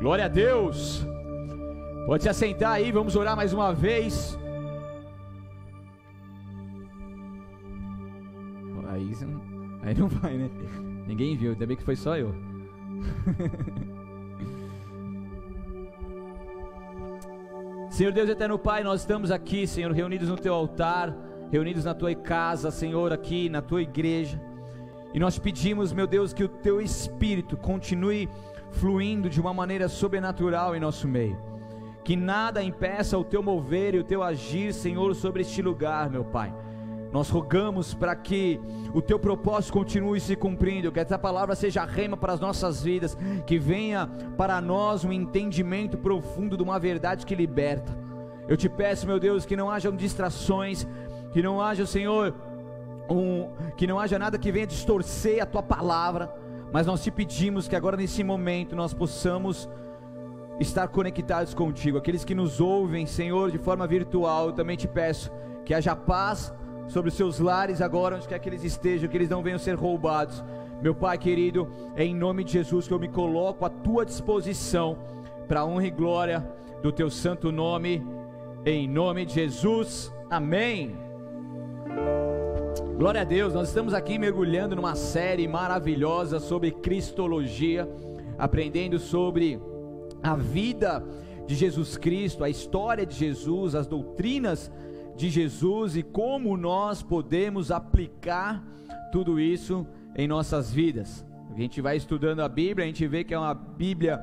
Glória a Deus. Pode se assentar aí, vamos orar mais uma vez. Aí aí não vai, né? Ninguém viu, ainda bem que foi só eu. Senhor Deus eterno Pai, nós estamos aqui, Senhor, reunidos no teu altar, reunidos na tua casa, Senhor, aqui na tua igreja. E nós pedimos, meu Deus, que o teu espírito continue fluindo de uma maneira sobrenatural em nosso meio. Que nada impeça o teu mover e o teu agir, Senhor, sobre este lugar, meu Pai. Nós rogamos para que o teu propósito continue se cumprindo, que essa palavra seja rema para as nossas vidas, que venha para nós um entendimento profundo de uma verdade que liberta. Eu te peço, meu Deus, que não hajam distrações, que não haja, Senhor, um, que não haja nada que venha distorcer a tua palavra, mas nós te pedimos que agora nesse momento nós possamos estar conectados contigo. Aqueles que nos ouvem, Senhor, de forma virtual, eu também te peço que haja paz sobre os seus lares agora, onde quer que eles estejam, que eles não venham ser roubados. Meu Pai querido, é em nome de Jesus que eu me coloco à tua disposição para a honra e glória do teu santo nome, em nome de Jesus. Amém. Glória a Deus, nós estamos aqui mergulhando numa série maravilhosa sobre Cristologia, aprendendo sobre a vida de Jesus Cristo, a história de Jesus, as doutrinas de Jesus e como nós podemos aplicar tudo isso em nossas vidas. A gente vai estudando a Bíblia, a gente vê que é uma Bíblia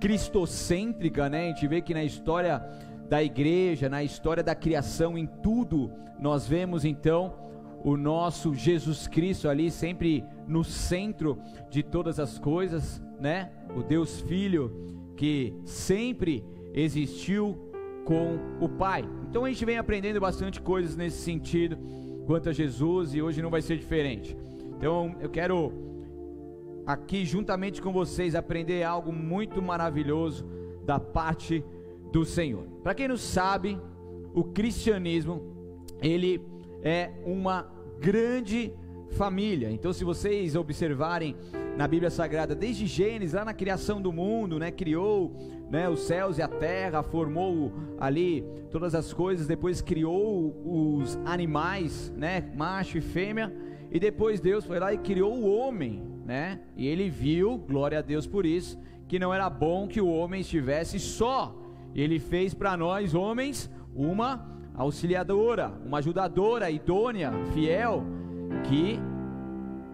cristocêntrica, né? A gente vê que na história da igreja, na história da criação, em tudo, nós vemos então o nosso Jesus Cristo ali sempre no centro de todas as coisas, né? O Deus Filho que sempre existiu com o Pai. Então a gente vem aprendendo bastante coisas nesse sentido quanto a Jesus e hoje não vai ser diferente. Então eu quero aqui juntamente com vocês aprender algo muito maravilhoso da parte do Senhor. Para quem não sabe, o cristianismo ele é uma grande família. Então, se vocês observarem na Bíblia Sagrada, desde Gênesis, lá na criação do mundo, né, criou né, os céus e a terra, formou ali todas as coisas, depois criou os animais, né, macho e fêmea, e depois Deus foi lá e criou o homem, né? E ele viu, glória a Deus por isso, que não era bom que o homem estivesse só. Ele fez para nós homens uma auxiliadora, uma ajudadora idônea, fiel, que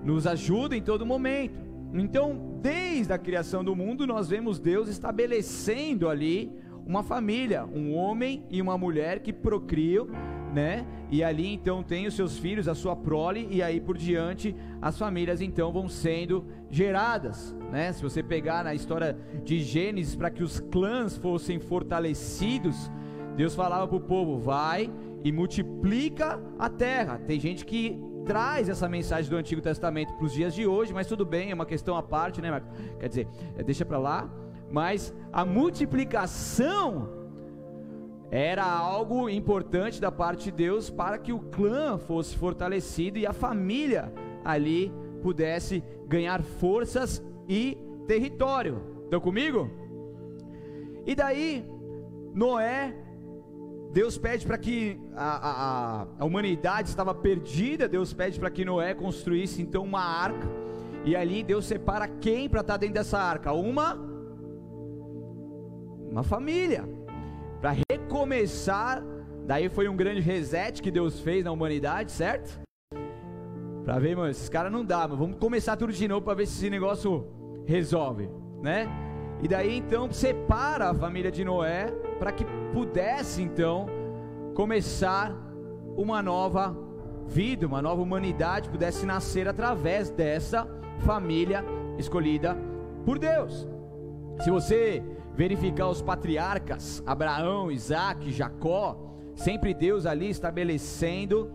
nos ajuda em todo momento. Então, desde a criação do mundo, nós vemos Deus estabelecendo ali uma família, um homem e uma mulher que procriam, né? E ali então tem os seus filhos, a sua prole, e aí por diante as famílias então vão sendo geradas, né? Se você pegar na história de Gênesis, para que os clãs fossem fortalecidos, Deus falava para o povo: vai e multiplica a terra. Tem gente que traz essa mensagem do Antigo Testamento para os dias de hoje, mas tudo bem, é uma questão à parte, né, Marco? Quer dizer, é, deixa para lá. Mas a multiplicação era algo importante da parte de Deus para que o clã fosse fortalecido e a família ali pudesse ganhar forças e território. Estão comigo? E daí, Noé Deus pede para que a, a, a, humanidade estava perdida, Deus pede para que Noé construísse então uma arca, e ali Deus separa quem para estar tá dentro dessa arca? Uma uma família. Para recomeçar, daí foi um grande reset que Deus fez na humanidade, certo? Para ver, mano, esses caras não dá, mas vamos começar tudo de novo para ver se esse negócio resolve, né? E daí então separa a família de Noé para que pudesse então começar uma nova vida, uma nova humanidade pudesse nascer através dessa família escolhida por Deus. Se você verificar os patriarcas, Abraão, Isaac, Jacó, sempre Deus ali estabelecendo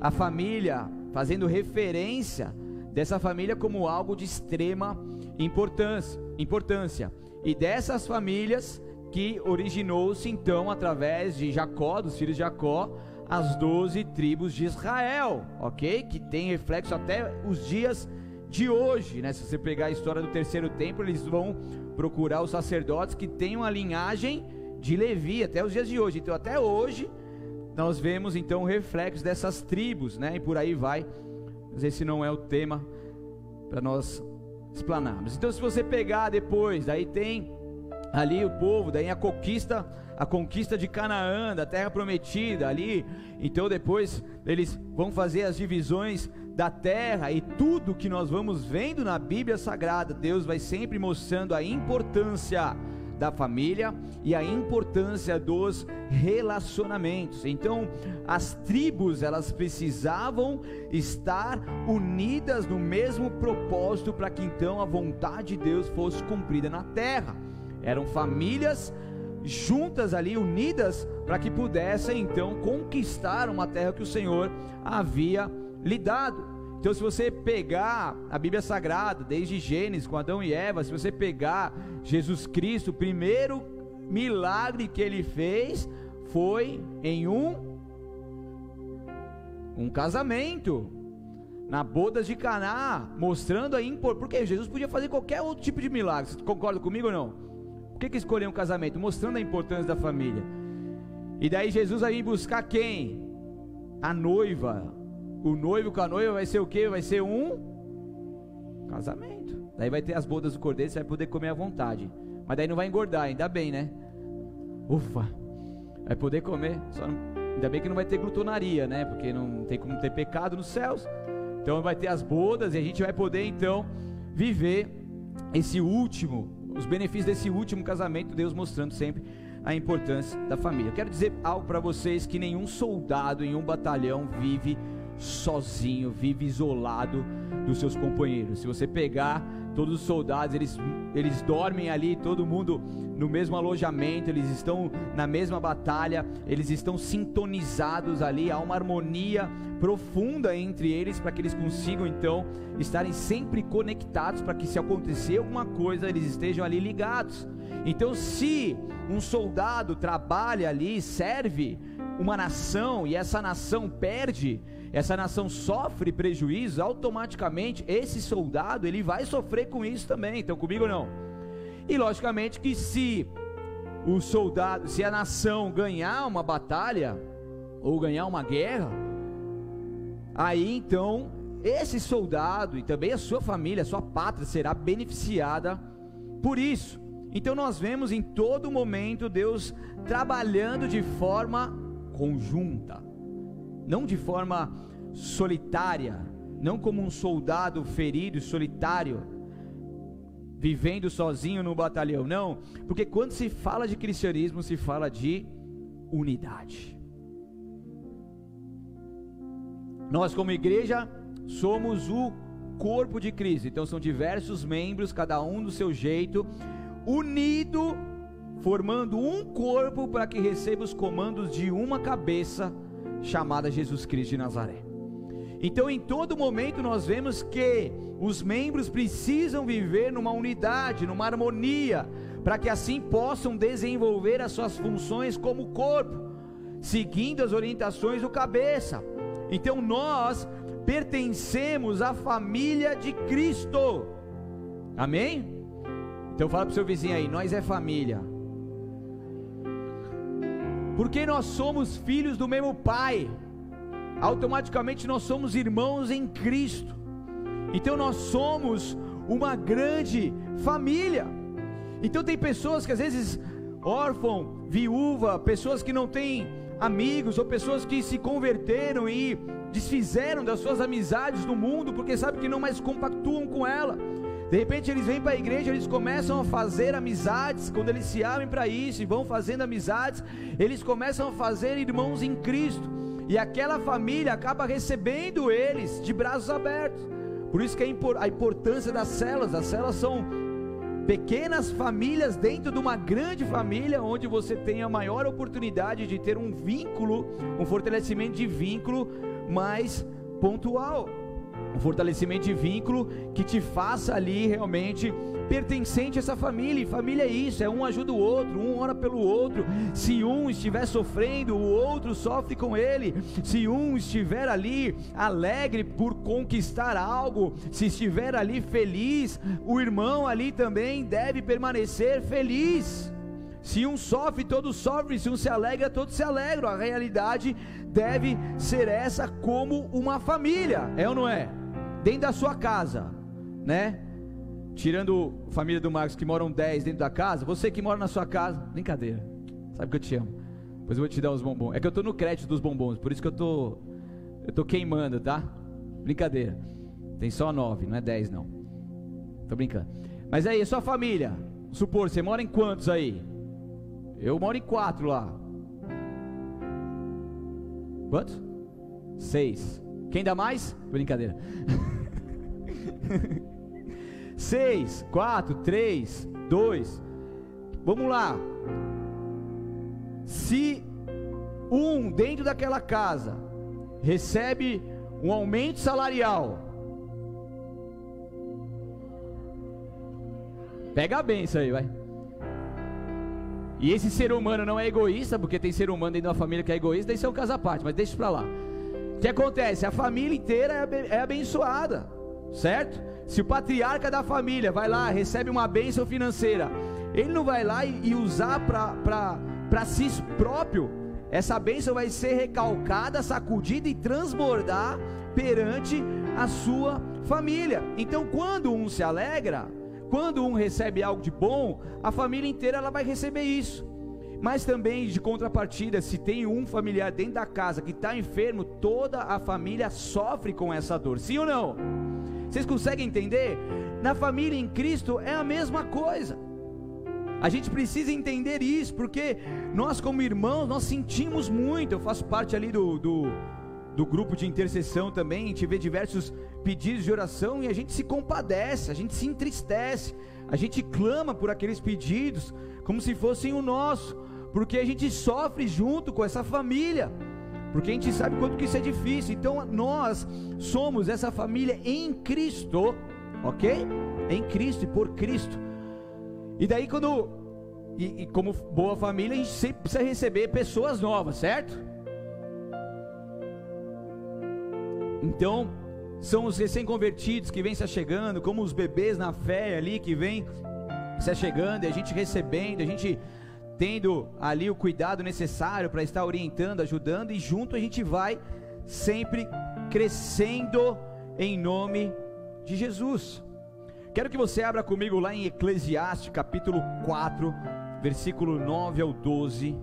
a família, fazendo referência dessa família como algo de extrema importância, importância. E dessas famílias que originou-se então através de Jacó, dos filhos de Jacó, as doze tribos de Israel, ok? Que tem reflexo até os dias de hoje, né? Se você pegar a história do terceiro templo, eles vão procurar os sacerdotes que tenham a linhagem de Levi até os dias de hoje. Então, até hoje, nós vemos então o reflexo dessas tribos, né? E por aí vai. Mas esse não é o tema para nós explanarmos. Então, se você pegar depois, daí tem ali o povo, daí a conquista, a conquista de Canaã, da terra prometida ali. Então, depois eles vão fazer as divisões da terra e tudo que nós vamos vendo na Bíblia Sagrada, Deus vai sempre mostrando a importância da família e a importância dos relacionamentos. Então, as tribos, elas precisavam estar unidas no mesmo propósito para que então a vontade de Deus fosse cumprida na terra. Eram famílias juntas ali, unidas, para que pudessem então conquistar uma terra que o Senhor havia lhe dado. Então, se você pegar a Bíblia Sagrada, desde Gênesis com Adão e Eva, se você pegar Jesus Cristo, o primeiro milagre que ele fez foi em um um casamento na bodas de Caná, mostrando a importância. Porque Jesus podia fazer qualquer outro tipo de milagre. Você concorda comigo ou não? Por que, que escolheu um casamento? Mostrando a importância da família. E daí Jesus vir buscar quem? A noiva, o noivo com a noiva vai ser o que? Vai ser um casamento. Daí vai ter as bodas do cordeiro, você vai poder comer à vontade. Mas daí não vai engordar, ainda bem, né? Ufa, vai poder comer. Só não... Ainda bem que não vai ter glutonaria, né? Porque não tem como ter pecado nos céus. Então vai ter as bodas e a gente vai poder então viver esse último, os benefícios desse último casamento, Deus mostrando sempre a importância da família. Eu quero dizer algo para vocês que nenhum soldado em um batalhão vive sozinho, vive isolado dos seus companheiros. Se você pegar todos os soldados, eles, eles dormem ali, todo mundo no mesmo alojamento, eles estão na mesma batalha, eles estão sintonizados ali, há uma harmonia profunda entre eles para que eles consigam então estarem sempre conectados para que se acontecer alguma coisa, eles estejam ali ligados. Então, se um soldado trabalha ali, serve uma nação e essa nação perde, essa nação sofre prejuízo, automaticamente esse soldado ele vai sofrer com isso também. Então comigo não. E logicamente que se o soldado, se a nação ganhar uma batalha ou ganhar uma guerra, aí então esse soldado e também a sua família, a sua pátria será beneficiada por isso. Então nós vemos em todo momento Deus trabalhando de forma conjunta não de forma solitária, não como um soldado ferido, solitário, vivendo sozinho no batalhão, não, porque quando se fala de cristianismo, se fala de unidade. Nós, como igreja, somos o corpo de Cristo, então são diversos membros, cada um do seu jeito, unido, formando um corpo para que receba os comandos de uma cabeça chamada Jesus Cristo de Nazaré. Então, em todo momento, nós vemos que os membros precisam viver numa unidade, numa harmonia, para que assim possam desenvolver as suas funções como corpo, seguindo as orientações do cabeça. Então, nós pertencemos à família de Cristo. Amém? Então, fala para o seu vizinho aí: nós é família. Porque nós somos filhos do mesmo Pai, automaticamente nós somos irmãos em Cristo. Então nós somos uma grande família. Então tem pessoas que às vezes órfão, viúva, pessoas que não têm amigos ou pessoas que se converteram e desfizeram das suas amizades do mundo porque sabem que não mais compactuam com ela. De repente eles vêm para a igreja, eles começam a fazer amizades, quando eles se abrem para isso e vão fazendo amizades, eles começam a fazer irmãos em Cristo, e aquela família acaba recebendo eles de braços abertos. Por isso que a importância das celas, as celas são pequenas famílias dentro de uma grande família, onde você tem a maior oportunidade de ter um vínculo, um fortalecimento de vínculo mais pontual. Um fortalecimento de vínculo que te faça ali realmente pertencente a essa família. E família é isso, é um ajuda o outro, um ora pelo outro. Se um estiver sofrendo, o outro sofre com ele. Se um estiver ali alegre por conquistar algo, se estiver ali feliz, o irmão ali também deve permanecer feliz. Se um sofre, todos sofrem. Se um se alegra, todos se alegram. A realidade deve ser essa como uma família, é ou não é? Dentro da sua casa, né? Tirando a família do Marcos que moram 10 dentro da casa, você que mora na sua casa, brincadeira. Sabe que eu te amo. Pois eu vou te dar os bombons. É que eu tô no crédito dos bombons, por isso que eu tô eu tô queimando, tá? Brincadeira. Tem só 9, não é 10 não. Tô brincando. Mas aí, sua família, supor, você mora em quantos aí? Eu moro em quatro lá. Quantos? Seis. Quem dá mais? Brincadeira. Seis, quatro, três, dois. Vamos lá. Se um dentro daquela casa recebe um aumento salarial, pega bem isso aí, vai. E esse ser humano não é egoísta, porque tem ser humano dentro de uma família que é egoísta, isso é um caso à parte, mas deixa pra lá. O que acontece? A família inteira é, é abençoada, certo? Se o patriarca da família vai lá, recebe uma bênção financeira, ele não vai lá e, usar para si próprio, essa bênção vai ser recalcada, sacudida e transbordar perante a sua família. Então, quando um se alegra, quando um recebe algo de bom, a família inteira ela vai receber isso. Mas também de contrapartida, se tem um familiar dentro da casa que está enfermo, toda a família sofre com essa dor. Sim ou não? Vocês conseguem entender? Na família em Cristo é a mesma coisa. A gente precisa entender isso, porque nós, como irmãos, nós sentimos muito. Eu faço parte ali do, do, do grupo de intercessão também. A gente vê diversos pedidos de oração e a gente se compadece, a gente se entristece, a gente clama por aqueles pedidos como se fossem o nosso, porque a gente sofre junto com essa família, porque a gente sabe quanto que isso é difícil. Então nós somos essa família em Cristo, ok? Em Cristo e por Cristo. E daí quando e, e como boa família a gente sempre precisa receber pessoas novas, certo? Então são os recém-convertidos que vêm se chegando, como os bebês na fé ali que vêm se chegando, e a gente recebendo, a gente tendo ali o cuidado necessário para estar orientando, ajudando, e junto a gente vai sempre crescendo em nome de Jesus. Quero que você abra comigo lá em Eclesiastes capítulo 4, versículo 9 ao 12.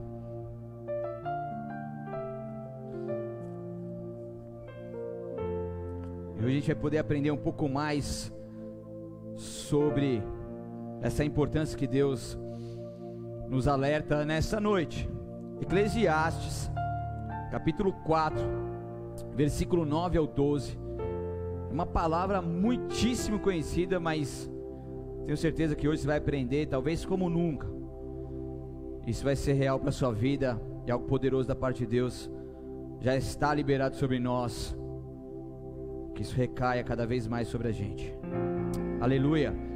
E hoje a gente vai poder aprender um pouco mais sobre essa importância que Deus nos alerta nessa noite. Eclesiastes, capítulo 4, versículo 9 ao 12. Uma palavra muitíssimo conhecida, mas tenho certeza que hoje você vai aprender, talvez como nunca. Isso vai ser real para sua vida e algo poderoso da parte de Deus já está liberado sobre nós que isso recaia cada vez mais sobre a gente. Aleluia.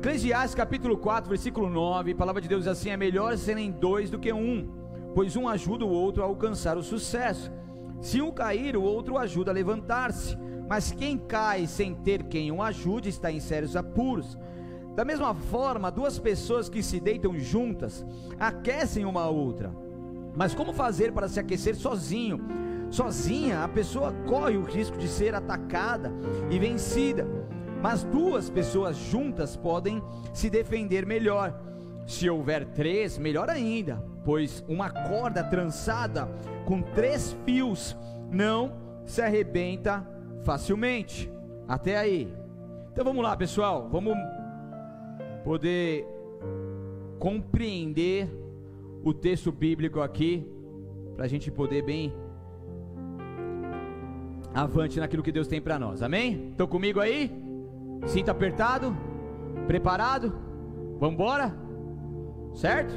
Eclesiastes capítulo 4, versículo 9, a palavra de Deus diz assim: é melhor serem dois do que um, pois um ajuda o outro a alcançar o sucesso. Se um cair, o outro ajuda a levantar-se. Mas quem cai sem ter quem o ajude está em sérios apuros. Da mesma forma, duas pessoas que se deitam juntas aquecem uma a outra. Mas como fazer para se aquecer sozinho? Sozinha, a pessoa corre o risco de ser atacada e vencida, mas duas pessoas juntas podem se defender melhor. Se houver três, melhor ainda, pois uma corda trançada com três fios não se arrebenta facilmente. Até aí. Então vamos lá, pessoal, vamos poder compreender o texto bíblico aqui, para a gente poder bem avante naquilo que Deus tem para nós. Amém? Estão comigo aí? Sinta apertado? Preparado? Vamos embora? Certo?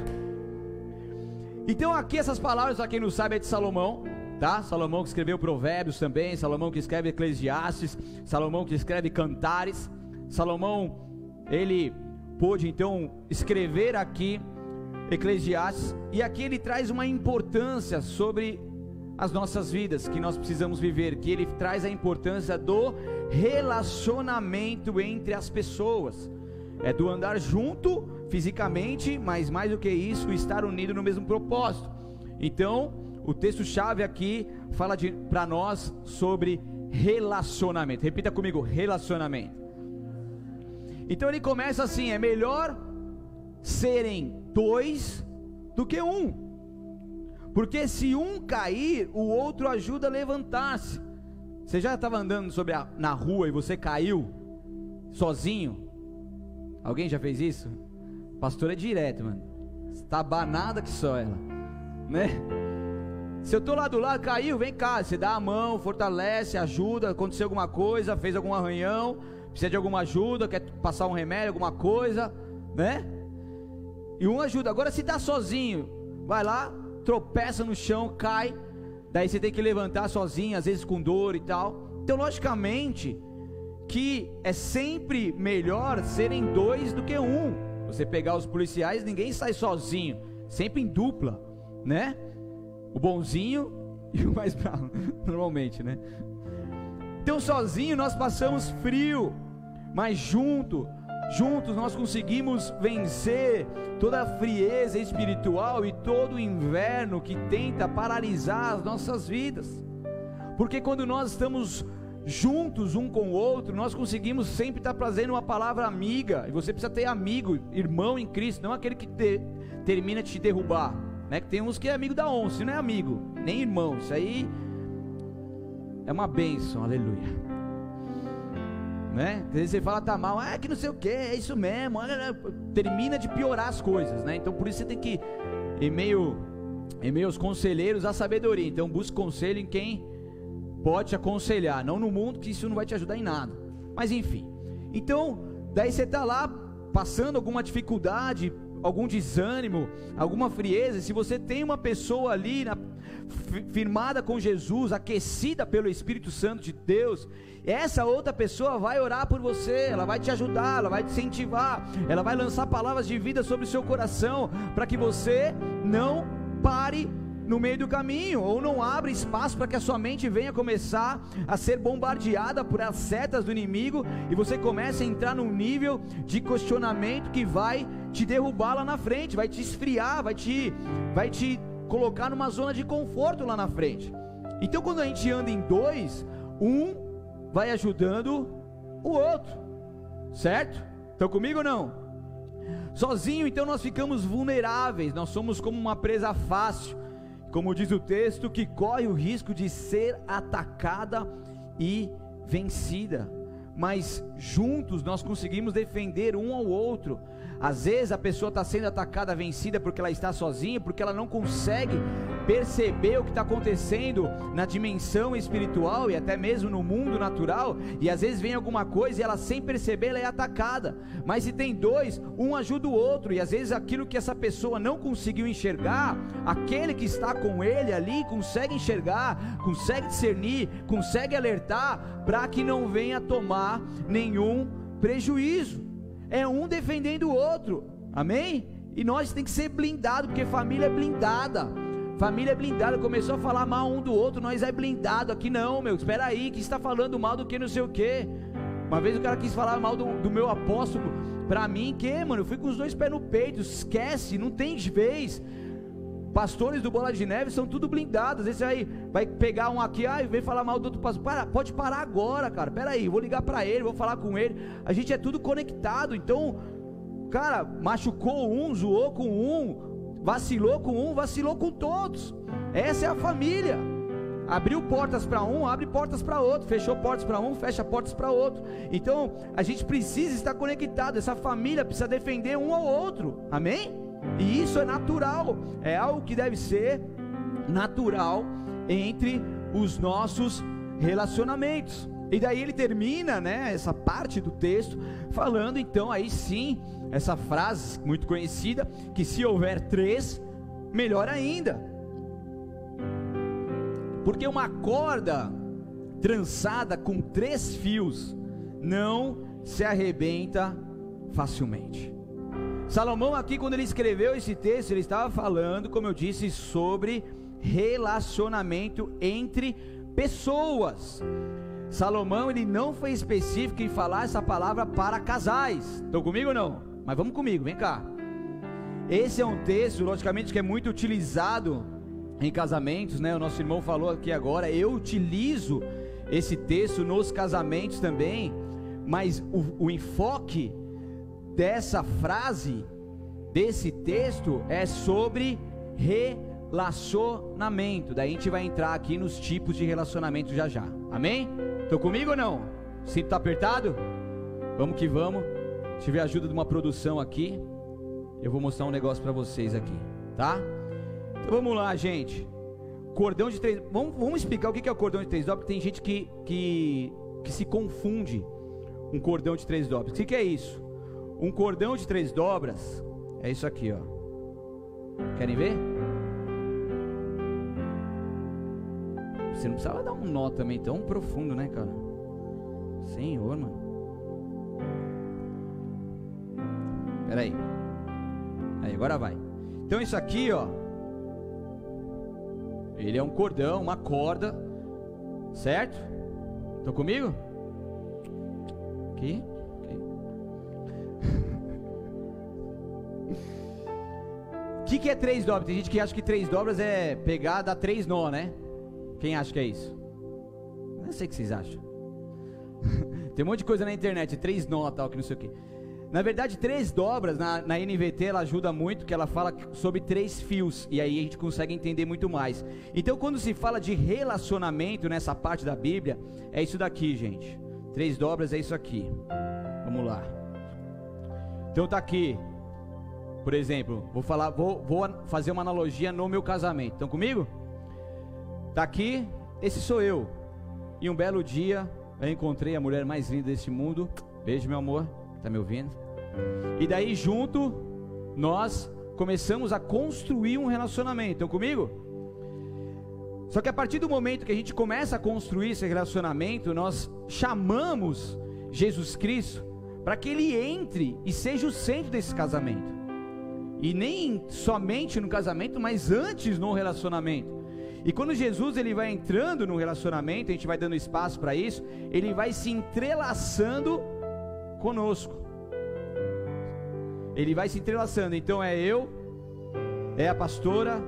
Então aqui essas palavras, para quem não sabe, é de Salomão, tá? Salomão que escreveu Provérbios também, Salomão que escreve Eclesiastes, Salomão que escreve Cantares. Salomão, ele pôde então escrever aqui Eclesiastes, e aqui ele traz uma importância sobre as nossas vidas que nós precisamos viver, que ele traz a importância do relacionamento entre as pessoas. É do andar junto fisicamente, mas mais do que isso, estar unido no mesmo propósito. Então, o texto chave aqui fala para nós sobre relacionamento. Repita comigo, relacionamento. Então ele começa assim: é melhor serem dois do que um. Porque se um cair, o outro ajuda a levantar-se. Você já estava andando sobre a, na rua e você caiu sozinho? Alguém já fez isso? Pastor é direto, mano. Está banada que só ela, né? Se eu estou lá do lado, caiu, vem cá, você dá a mão, fortalece, ajuda, aconteceu alguma coisa, fez algum arranhão, precisa de alguma ajuda, quer passar um remédio, alguma coisa, né? E um ajuda. Agora se está sozinho, vai lá, tropeça no chão, cai, daí você tem que levantar sozinho, às vezes com dor e tal. Então, logicamente, que é sempre melhor serem dois do que um. Você pegar os policiais, ninguém sai sozinho, sempre em dupla, né? O bonzinho e o mais bravo, normalmente, né? Então, sozinho nós passamos frio, mas junto Juntos nós conseguimos vencer toda a frieza espiritual e todo o inverno que tenta paralisar as nossas vidas. Porque quando nós estamos juntos um com o outro, nós conseguimos sempre estar trazendo uma palavra amiga. E você precisa ter amigo, irmão em Cristo, não aquele que te, termina de te derrubar. Né? Que tem uns que é amigo da onça, não é amigo, nem irmão. Isso aí é uma bênção, aleluia né? Às vezes você fala tá mal, ah, que não sei o que, é isso mesmo, termina de piorar as coisas, né? Então por isso você tem que em meio em meus conselheiros a sabedoria. Então busque conselho em quem pode te aconselhar, não no mundo que isso não vai te ajudar em nada. Mas enfim. Então, daí você tá lá passando alguma dificuldade, algum desânimo, alguma frieza, se você tem uma pessoa ali na, firmada com Jesus, aquecida pelo Espírito Santo de Deus, essa outra pessoa vai orar por você, ela vai te ajudar, ela vai te incentivar, ela vai lançar palavras de vida sobre o seu coração, para que você não pare no meio do caminho, ou não abre espaço para que a sua mente venha começar a ser bombardeada por as setas do inimigo e você comece a entrar num nível de questionamento que vai te derrubar lá na frente, vai te esfriar, vai te, vai te colocar numa zona de conforto lá na frente. Então, quando a gente anda em dois, um vai ajudando o outro, certo? Estão comigo ou não? Sozinho, então nós ficamos vulneráveis, nós somos como uma presa fácil como diz o texto, que corre o risco de ser atacada e vencida. Mas juntos nós conseguimos defender um ao outro. Às vezes a pessoa está sendo atacada, vencida porque ela está sozinha, porque ela não consegue perceber o que está acontecendo na dimensão espiritual e até mesmo no mundo natural. E às vezes vem alguma coisa e ela sem perceber ela é atacada. Mas se tem dois, um ajuda o outro. E às vezes aquilo que essa pessoa não conseguiu enxergar, aquele que está com ele ali consegue enxergar, consegue discernir, consegue alertar para que não venha tomar nenhum prejuízo é um defendendo o outro, amém? E nós tem que ser blindado, porque família é blindada. Família é blindada, começou a falar mal um do outro, nós é blindado. Aqui não, meu, espera aí, que está falando mal do que não sei o que. Uma vez o cara quis falar mal do, do meu apóstolo para mim, que, mano, eu fui com os dois pés no peito, esquece, não tem vez. Pastores do Bola de Neve são tudo blindados. Esse aí vai pegar um aqui, ah, e vem falar mal do outro pastor. Para, pode parar agora, cara. Pera aí, vou ligar para ele, vou falar com ele. A gente é tudo conectado. Então, cara, machucou um, zoou com um, vacilou com um, vacilou com todos. Essa é a família. Abriu portas para um, abre portas para outro, fechou portas para um, fecha portas para outro. Então, a gente precisa estar conectado. Essa família precisa defender um ao outro. Amém? E isso é natural, é algo que deve ser natural entre os nossos relacionamentos. E daí ele termina, né, essa parte do texto falando então aí sim essa frase muito conhecida que se houver três, melhor ainda. Porque uma corda trançada com três fios não se arrebenta facilmente. Salomão, aqui, quando ele escreveu esse texto, ele estava falando, como eu disse, sobre relacionamento entre pessoas. Salomão, ele não foi específico em falar essa palavra para casais. Estão comigo ou não? Mas vamos comigo, vem cá. Esse é um texto, logicamente, que é muito utilizado em casamentos, né? O nosso irmão falou aqui agora. Eu utilizo esse texto nos casamentos também, mas o, o enfoque dessa frase, desse texto, é sobre relacionamento. Daí a gente vai entrar aqui nos tipos de relacionamento já já. Amém? Estão comigo ou não? Cinto tá apertado? Vamos que vamos. Se tiver ajuda de uma produção aqui, eu vou mostrar um negócio para vocês aqui, tá? Então vamos lá, gente. Cordão de três. Vamos, vamos explicar o que é o cordão de três dobras, tem gente que, que, que se confunde um cordão de três dobras. O que é isso? Um cordão de três dobras é isso aqui, ó. Querem ver? Você não precisava dar um nó também tão profundo, né, cara? Senhor, mano. Pera aí. Aí, agora vai. Então isso aqui, ó. Ele é um cordão, uma corda. Certo? Estão comigo? Aqui. O que, que é três dobras? Tem gente que acha que três dobras é pegar, dar três nó, né? Quem acha que é isso? Não sei o que vocês acham. Tem um monte de coisa na internet, três nó, tal, que não sei o que. Na verdade, três dobras na, na NVT ela ajuda muito, que ela fala sobre três fios, e aí a gente consegue entender muito mais. Então, quando se fala de relacionamento nessa parte da Bíblia, é isso daqui, gente. Três dobras é isso aqui. Vamos lá. Então tá aqui. Por exemplo, vou falar, vou, vou fazer uma analogia no meu casamento. Estão comigo? Tá aqui, esse sou eu. E um belo dia eu encontrei a mulher mais linda deste mundo. Beijo, meu amor. Tá me ouvindo? E daí junto nós começamos a construir um relacionamento. Estão comigo? Só que a partir do momento que a gente começa a construir esse relacionamento, nós chamamos Jesus Cristo para que ele entre e seja o centro desse casamento. E nem somente no casamento, mas antes no relacionamento. E quando Jesus ele vai entrando no relacionamento, a gente vai dando espaço para isso, ele vai se entrelaçando conosco. Ele vai se entrelaçando. Então é eu, é a pastora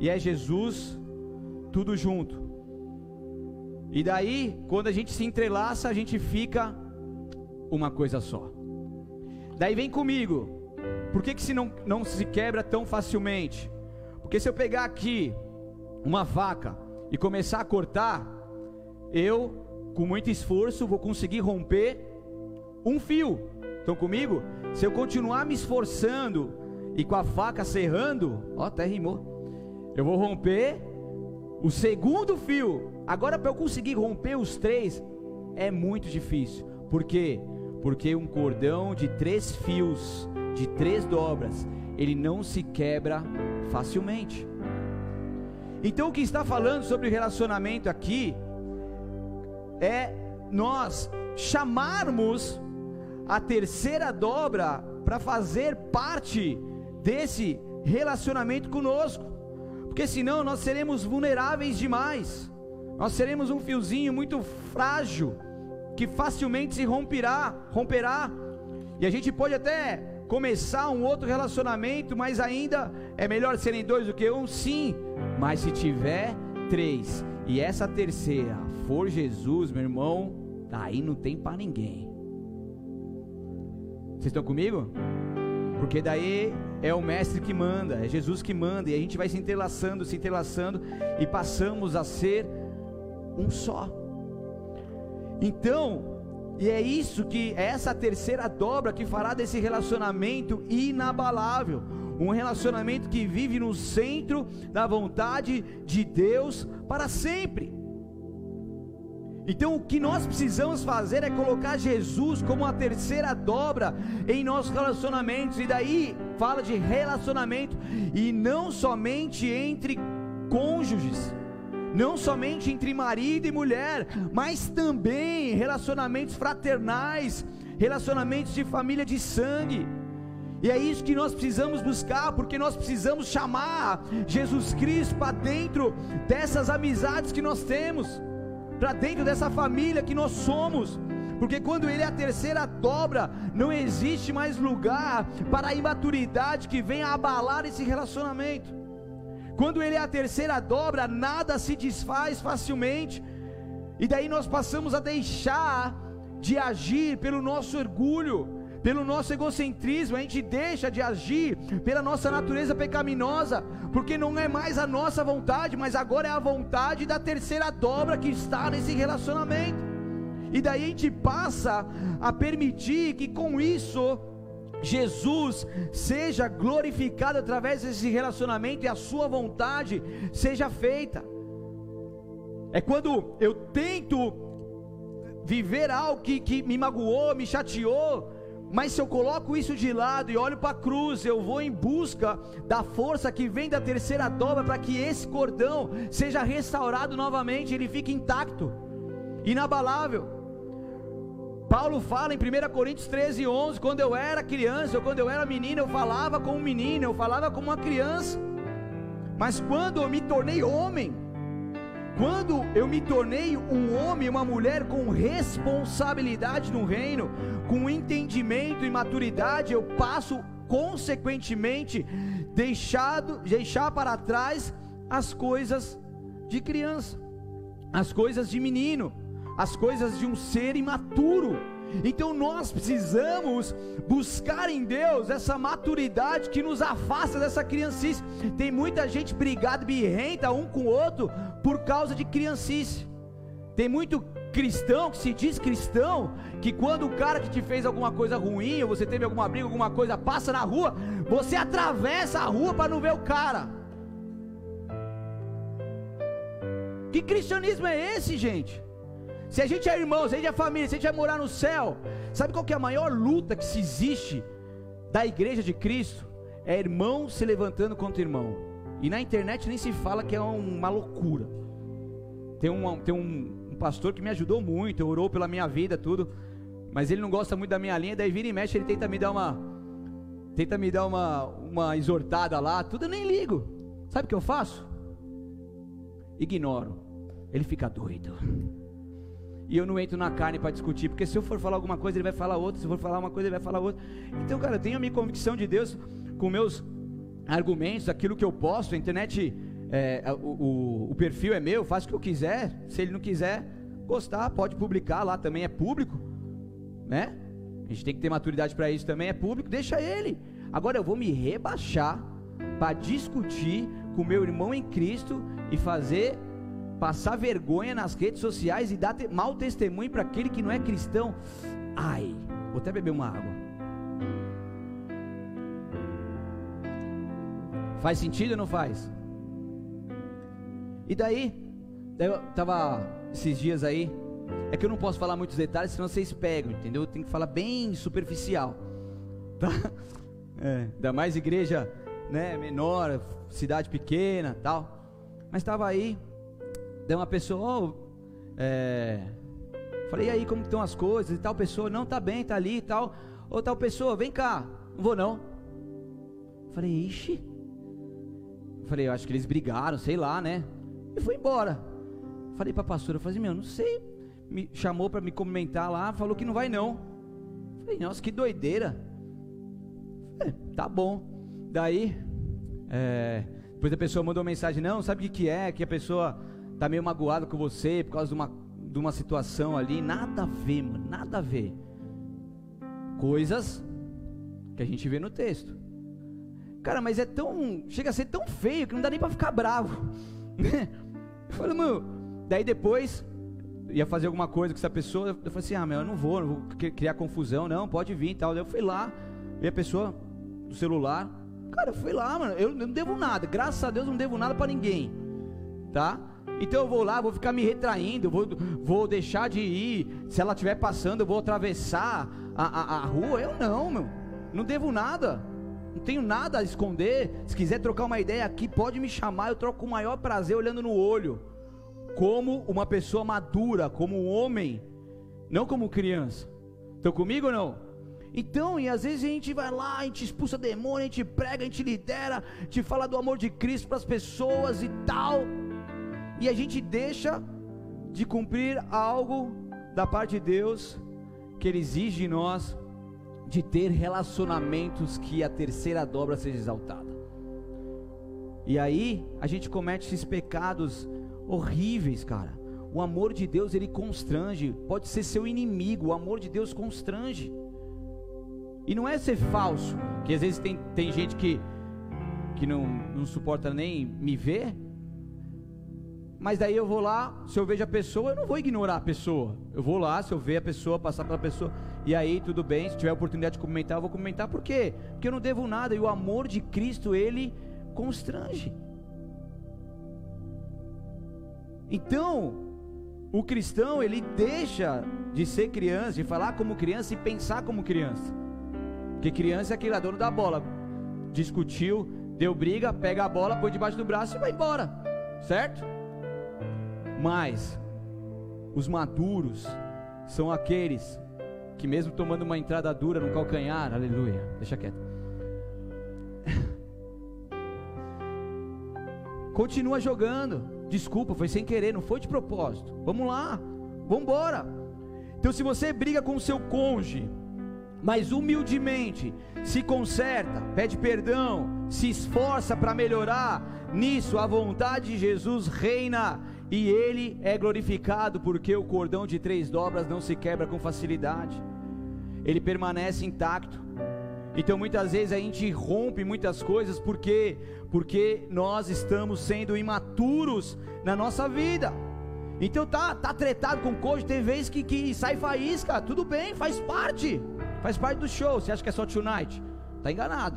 e é Jesus, tudo junto. E daí, quando a gente se entrelaça, a gente fica uma coisa só. Daí vem comigo. Por que, que se não, não se quebra tão facilmente? Porque se eu pegar aqui uma faca e começar a cortar, eu, com muito esforço, vou conseguir romper um fio. Estão comigo? Se eu continuar me esforçando e com a faca serrando, ó, até rimou. Eu vou romper o segundo fio. Agora, para eu conseguir romper os três, é muito difícil. Por quê? Porque um cordão de três fios, de três dobras, ele não se quebra facilmente. Então o que está falando sobre relacionamento aqui é nós chamarmos a terceira dobra para fazer parte desse relacionamento conosco, porque senão nós seremos vulneráveis demais, nós seremos um fiozinho muito frágil que facilmente se romperá, romperá, e a gente pode até começar um outro relacionamento, mas ainda é melhor serem dois do que um, sim. Mas se tiver três e essa terceira for Jesus, meu irmão, aí não tem para ninguém. Vocês estão comigo? Porque daí é o mestre que manda, é Jesus que manda, e a gente vai se entrelaçando, se entrelaçando e passamos a ser um só. Então, e é isso que é essa terceira dobra que fará desse relacionamento inabalável, um relacionamento que vive no centro da vontade de Deus para sempre. Então o que nós precisamos fazer é colocar Jesus como a terceira dobra em nossos relacionamentos, e daí fala de relacionamento, e não somente entre cônjuges, não somente entre marido e mulher, mas também relacionamentos fraternais, relacionamentos de família de sangue. E é isso que nós precisamos buscar, porque nós precisamos chamar Jesus Cristo para dentro dessas amizades que nós temos, para dentro dessa família que nós somos. Porque quando ele é a terceira dobra, não existe mais lugar para a imaturidade que venha abalar esse relacionamento. Quando ele é a terceira dobra, nada se desfaz facilmente. E daí nós passamos a deixar de agir pelo nosso orgulho, pelo nosso egocentrismo, a gente deixa de agir pela nossa natureza pecaminosa, porque não é mais a nossa vontade, mas agora é a vontade da terceira dobra que está nesse relacionamento. E daí a gente passa a permitir que com isso Jesus seja glorificado através desse relacionamento e a sua vontade seja feita. É quando eu tento viver algo que, que me magoou, me chateou, mas se eu coloco isso de lado e olho para a cruz, eu vou em busca da força que vem da terceira dobra para que esse cordão seja restaurado novamente, ele fique intacto, inabalável. Paulo fala em 1 Coríntios 13, 11: quando eu era criança, ou quando eu era menina, eu falava como um menino, eu falava como uma criança, mas quando eu me tornei homem, quando eu me tornei um homem, uma mulher com responsabilidade no reino, com entendimento e maturidade, eu passo consequentemente deixado, deixar para trás as coisas de criança, as coisas de menino, as coisas de um ser imaturo. Então nós precisamos buscar em Deus essa maturidade que nos afasta dessa criancice. Tem muita gente brigada, birrenta um com o outro por causa de criancice. Tem muito cristão que se diz cristão, que quando o cara que te fez alguma coisa ruim, ou você teve alguma briga, alguma coisa, passa na rua, você atravessa a rua para não ver o cara. Que cristianismo é esse, gente? Se a gente é irmão, se a gente é família, se a gente vai morar no céu, sabe qual é a maior luta que se existe da igreja de Cristo? É irmão se levantando contra irmão. E na internet nem se fala que é uma loucura. Tem, um, tem um, um pastor que me ajudou muito, orou pela minha vida, tudo. Mas ele não gosta muito da minha linha, daí vira e mexe, ele tenta me dar uma. Tenta me dar uma, uma exortada lá, tudo eu nem ligo. Sabe o que eu faço? Ignoro. Ele fica doido e eu não entro na carne para discutir, porque se eu for falar alguma coisa, ele vai falar outra, se eu for falar uma coisa, ele vai falar outra. Então, cara, eu tenho a minha convicção de Deus com meus argumentos, aquilo que eu posto, a internet, é, o, o, o, perfil é meu, faço o que eu quiser, se ele não quiser gostar, pode publicar lá, também é público, né? A gente tem que ter maturidade para isso também, é público, deixa ele. Agora eu vou me rebaixar para discutir com meu irmão em Cristo e fazer passar vergonha nas redes sociais e dar te mau testemunho para aquele que não é cristão. Ai, vou até beber uma água. Faz sentido ou não faz? E daí, eu tava esses dias aí, é que eu não posso falar muitos detalhes, senão vocês pegam, entendeu? Eu tenho que falar bem superficial, tá? É, ainda mais igreja, né, menor, cidade pequena, tal. Mas estava aí, Daí uma pessoa, oh, é... falei, e aí, como estão as coisas? E tal pessoa, não, tá bem, tá ali e tal. Ou tal pessoa, vem cá, não vou não. Falei, ixi. Falei, eu acho que eles brigaram, sei lá, né? E foi embora. Falei pra pastora, falei, meu, não sei. Me chamou para me comentar lá, falou que não vai não. Falei, nossa, que doideira. Falei, tá bom. Daí, é, depois a pessoa mandou mensagem, não, sabe o que, que é? Que a pessoa tá meio magoado com você por causa de uma, de uma situação ali. Nada a ver, mano, nada a ver. Coisas que a gente vê no texto. Cara, mas é tão. Chega a ser tão feio que não dá nem para ficar bravo. eu falei, meu. Daí depois, ia fazer alguma coisa com essa pessoa. Eu falei assim: ah, meu, eu não vou, não vou criar confusão, não, pode vir e tal. Daí eu fui lá, vi a pessoa do celular. Cara, eu fui lá, mano. Eu não devo nada, graças a Deus não devo nada para ninguém, tá? Então eu vou lá, vou ficar me retraindo, vou, vou deixar de ir. Se ela estiver passando, eu vou atravessar a, a, a rua. Eu não, meu. Não devo nada. Não tenho nada a esconder. Se quiser trocar uma ideia aqui, pode me chamar. Eu troco com o maior prazer olhando no olho. como uma pessoa madura, como um homem, não como criança. Estão comigo ou não? Então, e às vezes a gente vai lá, a gente expulsa demônio, a gente prega, a gente lidera, a gente fala do amor de Cristo para as pessoas e tal, e a gente deixa de cumprir algo da parte de Deus que Ele exige de nós, de ter relacionamentos que a terceira dobra seja exaltada. E aí a gente comete esses pecados horríveis, cara. O amor de Deus ele constrange, pode ser seu inimigo, o amor de Deus constrange. E não é ser falso, que às vezes tem, tem gente que, que não, não suporta nem me ver, mas daí eu vou lá, se eu vejo a pessoa, eu não vou ignorar a pessoa. Eu vou lá, se eu ver a pessoa, passar pela pessoa, e aí tudo bem, se tiver a oportunidade de comentar, eu vou comentar. Por quê? Porque eu não devo nada, e o amor de Cristo, ele constrange. Então, o cristão, ele deixa de ser criança, de falar como criança e pensar como criança. Porque criança é aquele dono da bola. Discutiu, deu briga, pega a bola, põe debaixo do braço e vai embora. Certo? Mas os maduros são aqueles que mesmo tomando uma entrada dura no calcanhar, aleluia, deixa quieto. Continua jogando. Desculpa, foi sem querer, não foi de propósito. Vamos lá. Vamos embora. Então se você briga com o seu cônjuge, mas humildemente se conserta, pede perdão, se esforça para melhorar, nisso a vontade de Jesus reina e ele é glorificado, porque o cordão de três dobras não se quebra com facilidade, ele permanece intacto. Então muitas vezes a gente rompe muitas coisas porque porque nós estamos sendo imaturos na nossa vida. Então tá tá tretado com coisa, tem vezes que, que sai faísca, tudo bem, faz parte. Faz parte do show. Você acha que é só tonight? Tá enganado.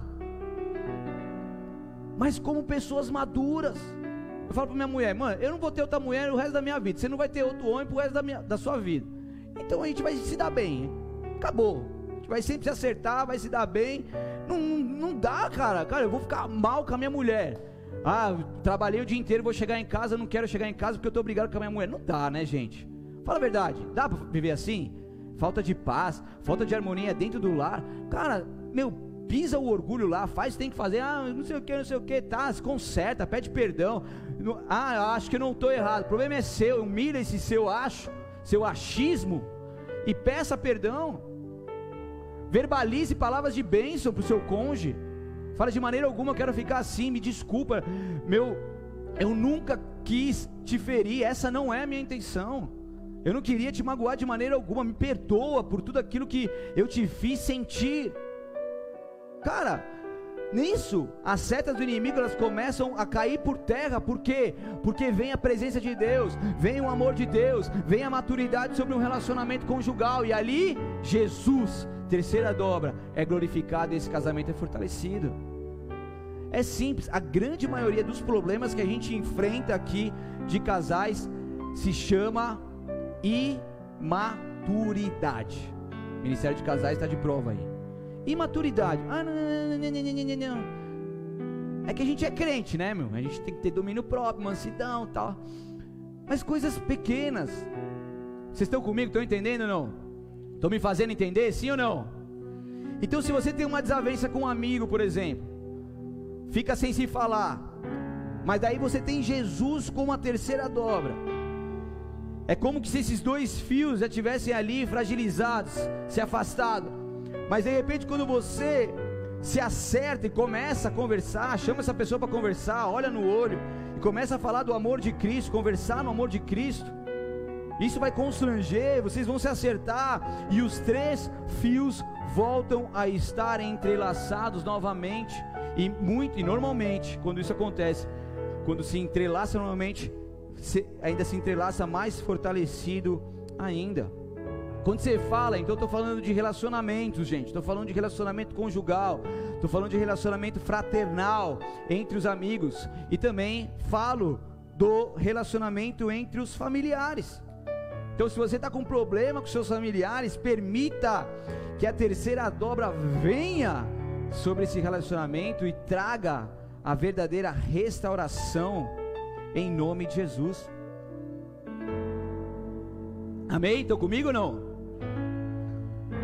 Mas como pessoas maduras, eu falo para minha mulher, mano, eu não vou ter outra mulher o resto da minha vida. Você não vai ter outro homem pro resto da, minha, da sua vida. Então a gente vai se dar bem. Acabou. A gente vai sempre se acertar, vai se dar bem. Não, não, não dá, cara. Cara, eu vou ficar mal com a minha mulher. Ah, trabalhei o dia inteiro, vou chegar em casa, não quero chegar em casa porque eu estou obrigado com a minha mulher. Não dá, né, gente? Fala a verdade. Dá para viver assim? falta de paz, falta de harmonia dentro do lar. Cara, meu, pisa o orgulho lá, faz, tem que fazer, ah, não sei o que, não sei o que, tá, se conserta, pede perdão. Ah, acho que eu não estou errado. O problema é seu, humilha esse seu acho, seu achismo e peça perdão. Verbalize palavras de bênção para o seu cônjuge. Fala de maneira alguma, eu quero ficar assim, me desculpa, meu, eu nunca quis te ferir, essa não é a minha intenção. Eu não queria te magoar de maneira alguma. Me perdoa por tudo aquilo que eu te fiz sentir. Cara, nisso, as setas do inimigo elas começam a cair por terra. Por quê? Porque vem a presença de Deus, vem o amor de Deus, vem a maturidade sobre um relacionamento conjugal. E ali, Jesus, terceira dobra, é glorificado e esse casamento é fortalecido. É simples, a grande maioria dos problemas que a gente enfrenta aqui de casais se chama imaturidade. O Ministério de Casais está de prova aí. Imaturidade. Ah, não, não, não, não, É que a gente é crente, né, meu? A gente tem que ter domínio próprio, mansidão tal. Mas coisas pequenas. Vocês estão comigo? Estão entendendo ou não? Estão me fazendo entender, sim ou não? Então, se você tem uma desavença com um amigo, por exemplo, fica sem se falar, mas daí você tem Jesus como a terceira dobra. É como se esses dois fios já tivessem ali fragilizados, se afastado. Mas de repente, quando você se acerta e começa a conversar, chama essa pessoa para conversar, olha no olho e começa a falar do amor de Cristo, conversar no amor de Cristo. Isso vai constranger, vocês vão se acertar e os três fios voltam a estar entrelaçados novamente. E muito e normalmente, quando isso acontece, quando se entrelaça novamente, se, ainda se entrelaça mais fortalecido ainda. Quando você fala, então estou falando de relacionamentos, gente. Estou falando de relacionamento conjugal. Estou falando de relacionamento fraternal entre os amigos. E também falo do relacionamento entre os familiares. Então, se você está com problema com seus familiares, permita que a terceira dobra venha sobre esse relacionamento e traga a verdadeira restauração em nome de Jesus. Amém? Estão comigo ou não?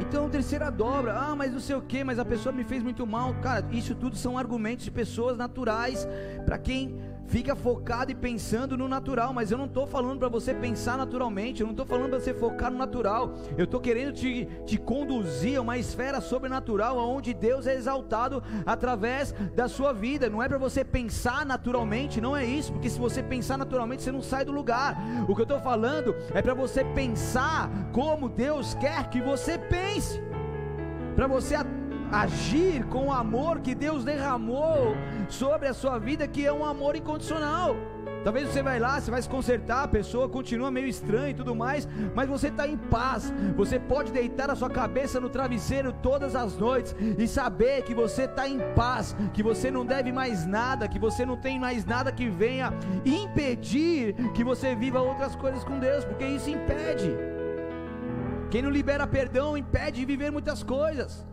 Então, terceira dobra, ah, mas não sei o que, mas a pessoa me fez muito mal. Cara, isso tudo são argumentos de pessoas naturais para quem fica focado e pensando no natural, mas eu não estou falando para você pensar naturalmente, eu não estou falando para você focar no natural, eu estou querendo te, te conduzir a uma esfera sobrenatural, onde Deus é exaltado através da sua vida, não é para você pensar naturalmente, não é isso, porque se você pensar naturalmente, você não sai do lugar, o que eu estou falando é para você pensar como Deus quer que você pense, para você agir com o amor que Deus derramou sobre a sua vida, que é um amor incondicional. Talvez você vai lá, você vai se consertar, a pessoa continua meio estranha e tudo mais, mas você está em paz. Você pode deitar a sua cabeça no travesseiro todas as noites e saber que você está em paz, que você não deve mais nada, que você não tem mais nada que venha impedir que você viva outras coisas com Deus, porque isso impede. Quem não libera perdão impede de viver muitas coisas.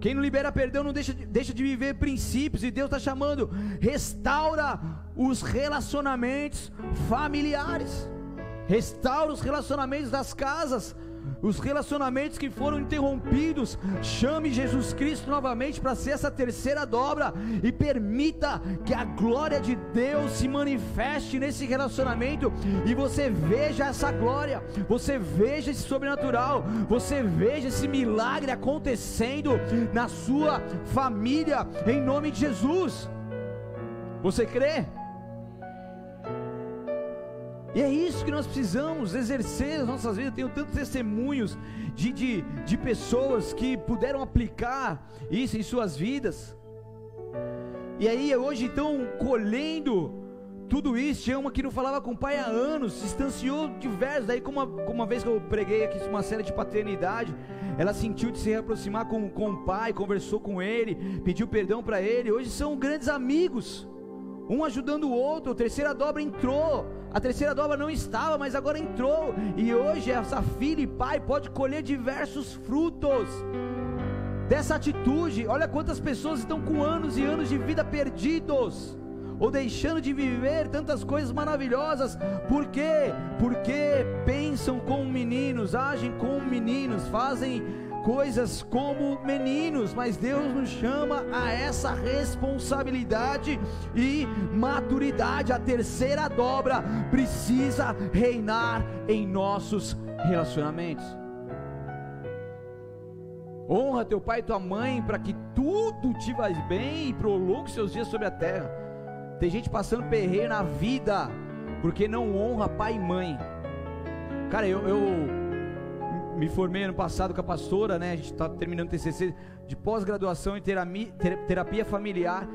Quem não libera perdão não deixa, deixa de viver princípios, e Deus está chamando, restaura os relacionamentos familiares, restaura os relacionamentos das casas, os relacionamentos que foram interrompidos. Chame Jesus Cristo novamente para ser essa terceira dobra e permita que a glória de Deus se manifeste nesse relacionamento e você veja essa glória, você veja esse sobrenatural, você veja esse milagre acontecendo na sua família em nome de Jesus. Você crê? E é isso que nós precisamos exercer nas nossas vidas. Eu tenho tantos testemunhos de, de, de pessoas que puderam aplicar isso em suas vidas. E aí hoje estão colhendo tudo isso. Tinha uma que não falava com o pai há anos, se distanciou diversos. Daí, como uma, uma vez que eu preguei aqui uma série de paternidade, ela sentiu de se reaproximar com, com o pai, conversou com ele, pediu perdão para ele. Hoje são grandes amigos, um ajudando o outro. A terceira dobra entrou a terceira dobra não estava, mas agora entrou. E hoje essa filha e pai pode colher diversos frutos dessa atitude. Olha quantas pessoas estão com anos e anos de vida perdidos ou deixando de viver tantas coisas maravilhosas. Por quê? Porque pensam como meninos, agem como meninos, fazem coisas como meninos, mas Deus nos chama a essa responsabilidade e maturidade. A terceira dobra precisa reinar em nossos relacionamentos. Honra teu pai e tua mãe para que tudo te vá bem e prolongue seus dias sobre a terra. Tem gente passando perreio na vida porque não honra pai e mãe. Cara, eu, eu me formei ano passado com a pastora, né? A gente está terminando o TCC de pós-graduação em terapia, familiar.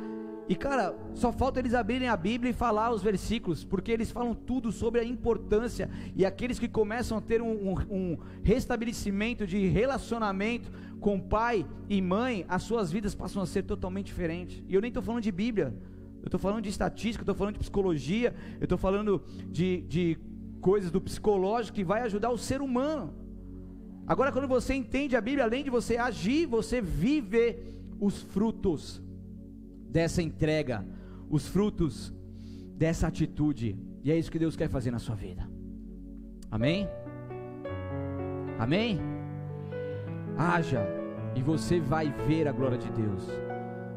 E cara, só falta eles abrirem a Bíblia e falar os versículos, porque eles falam tudo sobre a importância. E aqueles que começam a ter um, um, um restabelecimento de relacionamento com pai e mãe, as suas vidas passam a ser totalmente diferentes. E eu nem estou falando de Bíblia, eu estou falando de estatística, eu estou falando de psicologia, eu estou falando de, de coisas do psicológico que vai ajudar o ser humano. Agora, quando você entende a Bíblia, além de você agir, você vive os frutos dessa entrega, os frutos dessa atitude, e é isso que Deus quer fazer na sua vida. Amém? Amém? Haja e você vai ver a glória de Deus.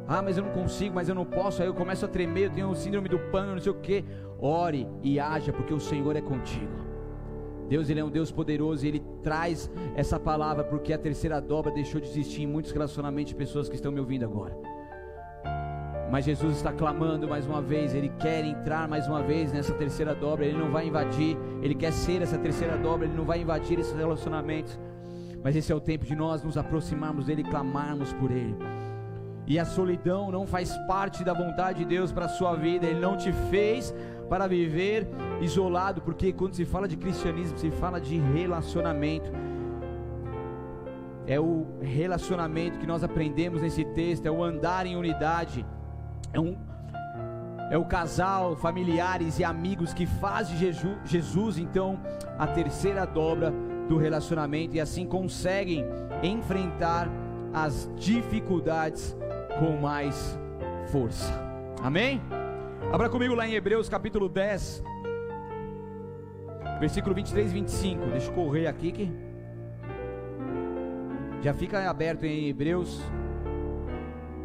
Ah, mas eu não consigo, mas eu não posso. Aí eu começo a tremer, eu tenho síndrome do pano, não sei o que. Ore e haja, porque o Senhor é contigo. Deus ele é um Deus poderoso e ele traz essa palavra porque a terceira dobra deixou de existir em muitos relacionamentos de pessoas que estão me ouvindo agora. Mas Jesus está clamando mais uma vez, ele quer entrar mais uma vez nessa terceira dobra, ele não vai invadir, ele quer ser essa terceira dobra, ele não vai invadir esses relacionamentos. Mas esse é o tempo de nós nos aproximarmos dele e clamarmos por ele. E a solidão não faz parte da vontade de Deus para a sua vida, ele não te fez para viver isolado, porque quando se fala de cristianismo, se fala de relacionamento. É o relacionamento que nós aprendemos nesse texto, é o andar em unidade, é, um, é o casal, familiares e amigos que faz de Jesus, Jesus então a terceira dobra do relacionamento e assim conseguem enfrentar as dificuldades com mais força. Amém? Abra comigo lá em Hebreus capítulo 10. Versículo 23 e 25. Deixa eu correr aqui que já fica aberto em Hebreus.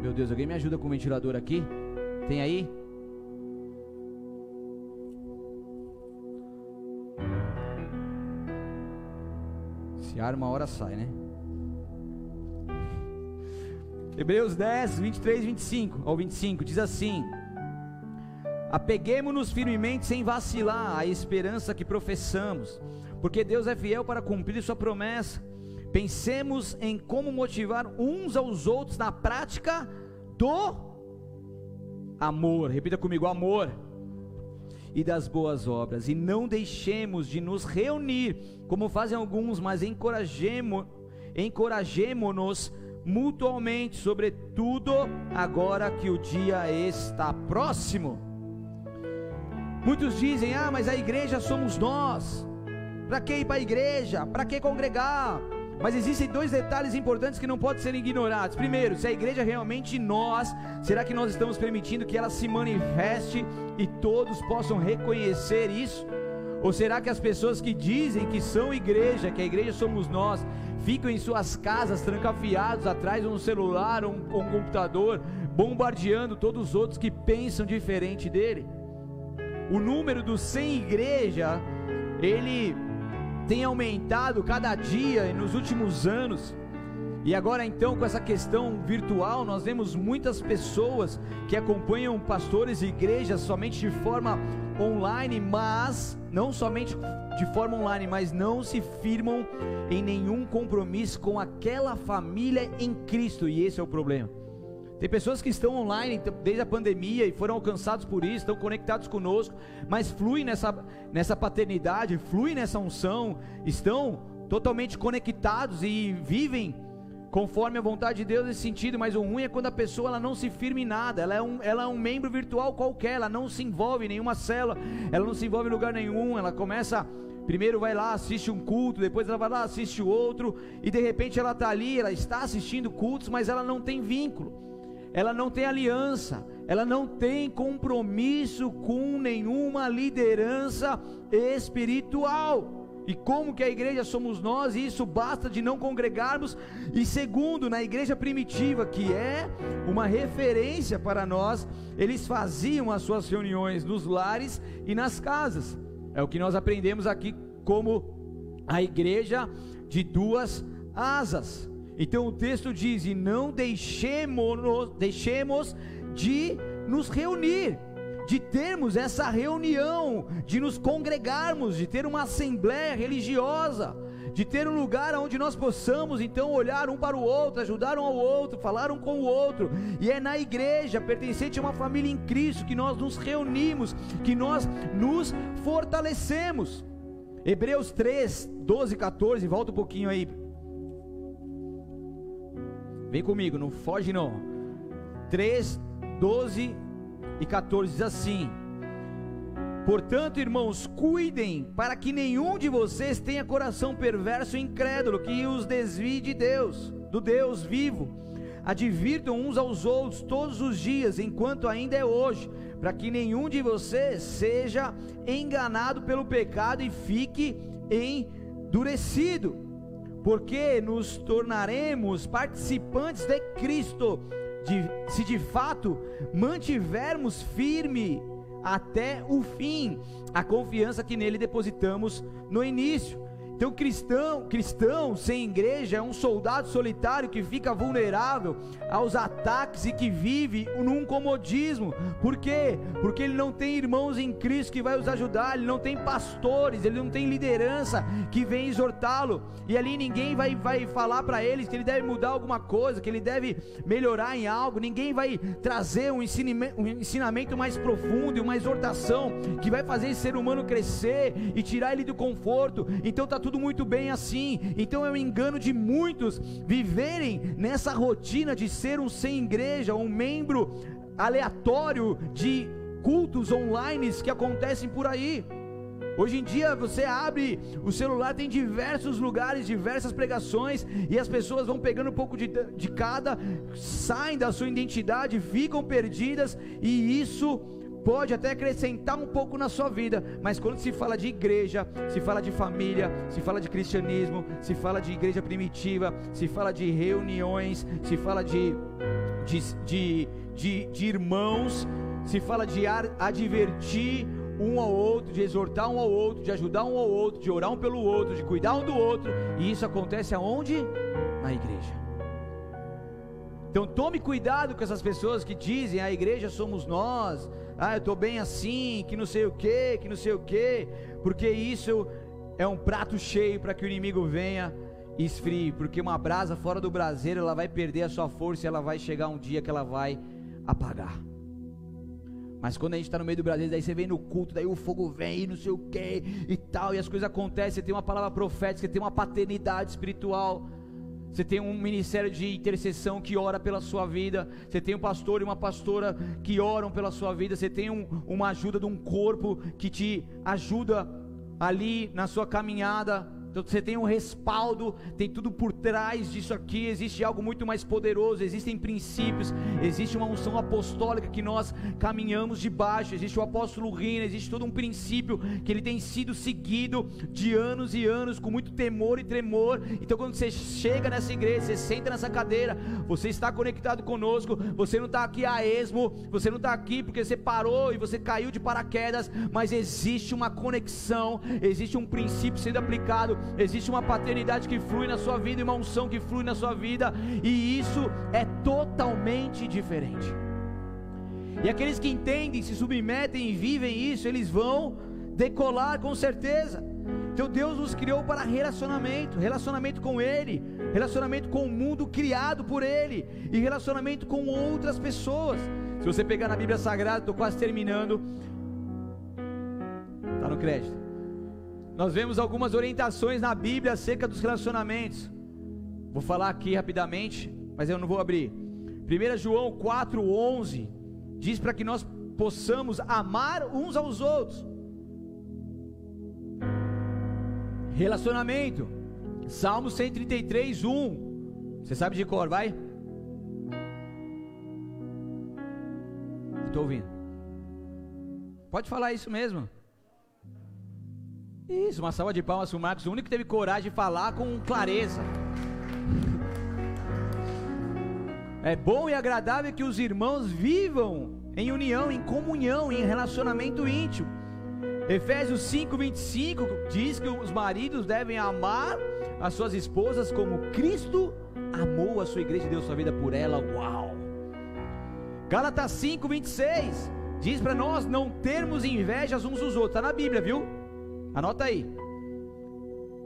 Meu Deus, alguém me ajuda com o ventilador aqui? Tem aí? Se arma, uma hora sai, né? Hebreus 10, 23 25 ao 25 diz assim: Apeguemos-nos firmemente sem vacilar à esperança que professamos, porque Deus é fiel para cumprir sua promessa. Pensemos em como motivar uns aos outros na prática do amor. Repita comigo: amor e das boas obras, e não deixemos de nos reunir, como fazem alguns, mas encorajemo, encorajemo-nos mutualmente, sobretudo agora que o dia está próximo. Muitos dizem: ah, mas a igreja somos nós. Para que ir para a igreja? Para que congregar? Mas existem dois detalhes importantes que não podem ser ignorados. Primeiro, se a igreja é realmente nós, será que nós estamos permitindo que ela se manifeste e todos possam reconhecer isso? Ou será que as pessoas que dizem que são igreja, que a igreja somos nós, ficam em suas casas trancafiados atrás de um celular ou um, um computador, bombardeando todos os outros que pensam diferente dele? O número dos sem igreja, ele tem aumentado cada dia nos últimos anos. E agora então com essa questão virtual, nós vemos muitas pessoas que acompanham pastores e igrejas somente de forma online, mas não somente de forma online, mas não se firmam em nenhum compromisso com aquela família em Cristo, e esse é o problema. Tem pessoas que estão online desde a pandemia e foram alcançados por isso, estão conectados conosco, mas fluem nessa, nessa paternidade, fluem nessa unção, estão totalmente conectados e vivem conforme a vontade de Deus nesse sentido, mas o ruim é quando a pessoa ela não se firma em nada, ela é, um, ela é um membro virtual qualquer, ela não se envolve em nenhuma célula, ela não se envolve em lugar nenhum, ela começa Primeiro vai lá, assiste um culto, depois ela vai lá, assiste o outro, e de repente ela está ali, ela está assistindo cultos, mas ela não tem vínculo ela não tem aliança, ela não tem compromisso com nenhuma liderança espiritual. E como que a igreja somos nós, e isso basta de não congregarmos. E segundo, na igreja primitiva, que é uma referência para nós, eles faziam as suas reuniões nos lares e nas casas. É o que nós aprendemos aqui como a igreja de duas asas. Então o texto diz: e não deixemos, deixemos de nos reunir, de termos essa reunião, de nos congregarmos, de ter uma assembleia religiosa, de ter um lugar onde nós possamos então olhar um para o outro, ajudar um ao outro, falar um com o outro, e é na igreja, pertencente a uma família em Cristo, que nós nos reunimos, que nós nos fortalecemos. Hebreus 3, 12 e 14, volta um pouquinho aí Vem comigo, não foge não. 3, 12 e 14 diz assim: Portanto, irmãos, cuidem para que nenhum de vocês tenha coração perverso e incrédulo que os desvie de Deus, do Deus vivo. Advirtam uns aos outros todos os dias, enquanto ainda é hoje, para que nenhum de vocês seja enganado pelo pecado e fique endurecido porque nos tornaremos participantes de Cristo, de, se de fato mantivermos firme até o fim a confiança que nele depositamos no início. Então, cristão, cristão sem igreja é um soldado solitário que fica vulnerável aos ataques e que vive num comodismo. Por quê? Porque ele não tem irmãos em Cristo que vai os ajudar, ele não tem pastores, ele não tem liderança que vem exortá-lo. E ali ninguém vai, vai falar para ele que ele deve mudar alguma coisa, que ele deve melhorar em algo. Ninguém vai trazer um ensinamento, um ensinamento mais profundo e uma exortação que vai fazer esse ser humano crescer e tirar ele do conforto. Então tá tudo tudo muito bem assim. Então é um engano de muitos viverem nessa rotina de ser um sem igreja, um membro aleatório de cultos online que acontecem por aí. Hoje em dia você abre o celular, tem diversos lugares, diversas pregações, e as pessoas vão pegando um pouco de, de cada, saem da sua identidade, ficam perdidas, e isso pode até acrescentar um pouco na sua vida, mas quando se fala de igreja, se fala de família, se fala de cristianismo, se fala de igreja primitiva, se fala de reuniões, se fala de, de, de, de, de irmãos, se fala de advertir um ao outro, de exortar um ao outro, de ajudar um ao outro, de orar um pelo outro, de cuidar um do outro, e isso acontece aonde? Na igreja. Então tome cuidado com essas pessoas que dizem a igreja somos nós, ah, eu estou bem assim, que não sei o que, que não sei o que, porque isso é um prato cheio para que o inimigo venha e esfrie, porque uma brasa fora do braseiro ela vai perder a sua força e ela vai chegar um dia que ela vai apagar. Mas quando a gente está no meio do Brasil, daí você vem no culto, daí o fogo vem e não sei o que e tal, e as coisas acontecem, você tem uma palavra profética, você tem uma paternidade espiritual. Você tem um ministério de intercessão que ora pela sua vida. Você tem um pastor e uma pastora que oram pela sua vida. Você tem um, uma ajuda de um corpo que te ajuda ali na sua caminhada. Então você tem um respaldo, tem tudo por trás disso aqui. Existe algo muito mais poderoso, existem princípios, existe uma unção apostólica que nós caminhamos debaixo. Existe o apóstolo Rina, existe todo um princípio que ele tem sido seguido de anos e anos com muito temor e tremor. Então quando você chega nessa igreja, você senta nessa cadeira, você está conectado conosco. Você não está aqui a esmo, você não está aqui porque você parou e você caiu de paraquedas, mas existe uma conexão, existe um princípio sendo aplicado existe uma paternidade que flui na sua vida e uma unção que flui na sua vida, e isso é totalmente diferente. E aqueles que entendem, se submetem e vivem isso, eles vão decolar com certeza. Então Deus nos criou para relacionamento, relacionamento com Ele, relacionamento com o mundo criado por Ele e relacionamento com outras pessoas. Se você pegar na Bíblia Sagrada, estou quase terminando, está no crédito nós vemos algumas orientações na Bíblia acerca dos relacionamentos. Vou falar aqui rapidamente, mas eu não vou abrir. 1 João 4,11 diz para que nós possamos amar uns aos outros. Relacionamento. Salmo 133, 1. Você sabe de cor, vai? Estou ouvindo. Pode falar isso mesmo. Isso, uma salva de palmas para o Marcos, o único que teve coragem de falar com clareza. É bom e agradável que os irmãos vivam em união, em comunhão, em relacionamento íntimo. Efésios 5:25 diz que os maridos devem amar as suas esposas como Cristo amou a sua igreja e deu sua vida por ela. Uau! Gálatas 5:26 diz para nós não termos invejas uns dos outros. Está na Bíblia, viu? Anota aí.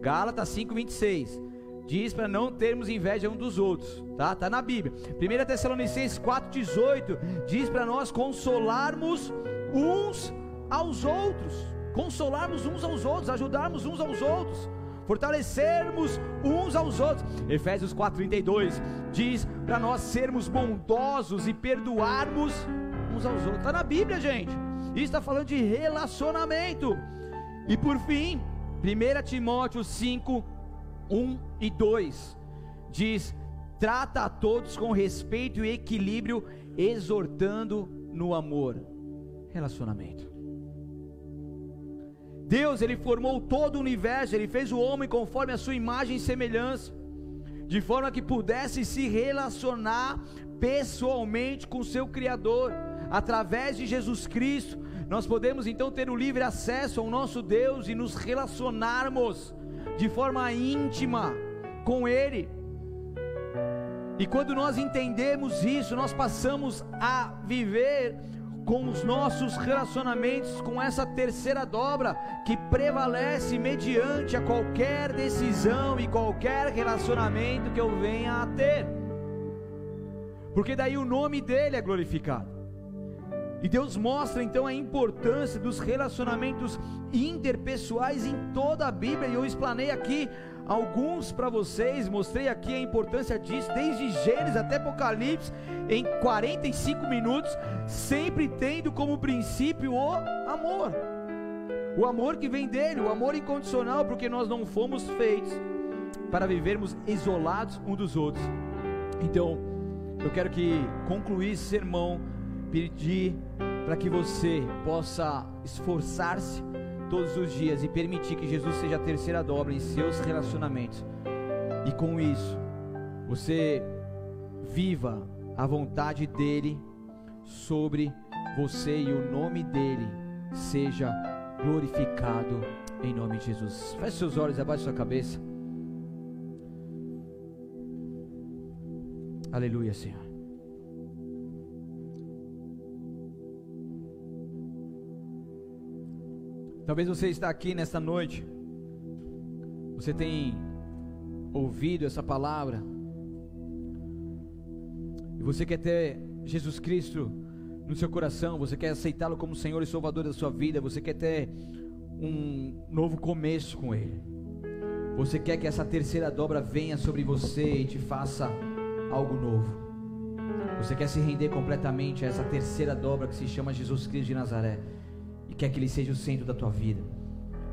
Gálatas 5:26 diz para não termos inveja um dos outros, tá? Tá na Bíblia. 1 Tessalonicenses 4:18 diz para nós consolarmos uns aos outros, consolarmos uns aos outros, ajudarmos uns aos outros, fortalecermos uns aos outros. Efésios 4:32 diz para nós sermos bondosos e perdoarmos uns aos outros. Tá na Bíblia, gente. Isso está falando de relacionamento. E por fim, 1 Timóteo 5, 1 e 2 diz: trata a todos com respeito e equilíbrio, exortando no amor. Relacionamento. Deus, ele formou todo o universo, ele fez o homem conforme a sua imagem e semelhança, de forma que pudesse se relacionar pessoalmente com seu criador através de Jesus Cristo nós podemos então ter o livre acesso ao nosso Deus e nos relacionarmos de forma íntima com Ele. E quando nós entendemos isso, nós passamos a viver com os nossos relacionamentos, com essa terceira dobra que prevalece mediante a qualquer decisão e qualquer relacionamento que eu venha a ter. Porque daí o nome dele é glorificado. E Deus mostra então a importância dos relacionamentos interpessoais em toda a Bíblia, e eu explanei aqui alguns para vocês, mostrei aqui a importância disso, desde Gênesis até Apocalipse, em 45 minutos, sempre tendo como princípio o amor. O amor que vem dele, o amor incondicional, porque nós não fomos feitos para vivermos isolados um dos outros. Então, eu quero que concluir esse sermão pedir para que você possa esforçar-se todos os dias e permitir que Jesus seja a terceira dobra em seus relacionamentos. E com isso, você viva a vontade dele sobre você e o nome dele seja glorificado em nome de Jesus. Feche seus olhos, abaixe sua cabeça. Aleluia, Senhor. Talvez você está aqui nesta noite. Você tem ouvido essa palavra. E você quer ter Jesus Cristo no seu coração, você quer aceitá-lo como Senhor e Salvador da sua vida, você quer ter um novo começo com Ele. Você quer que essa terceira dobra venha sobre você e te faça algo novo. Você quer se render completamente a essa terceira dobra que se chama Jesus Cristo de Nazaré e quer que Ele seja o centro da tua vida.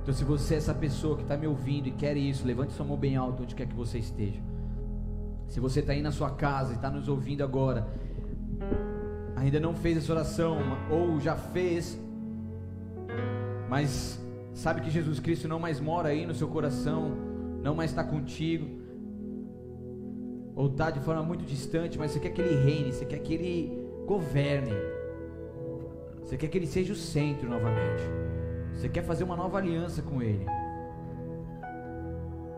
Então, se você é essa pessoa que está me ouvindo e quer isso, levante sua mão bem alta onde quer que você esteja. Se você está aí na sua casa e está nos ouvindo agora, ainda não fez essa oração ou já fez, mas sabe que Jesus Cristo não mais mora aí no seu coração, não mais está contigo, ou está de forma muito distante, mas você quer que Ele reine, você quer que Ele governe, você quer que Ele seja o centro novamente. Você quer fazer uma nova aliança com Ele.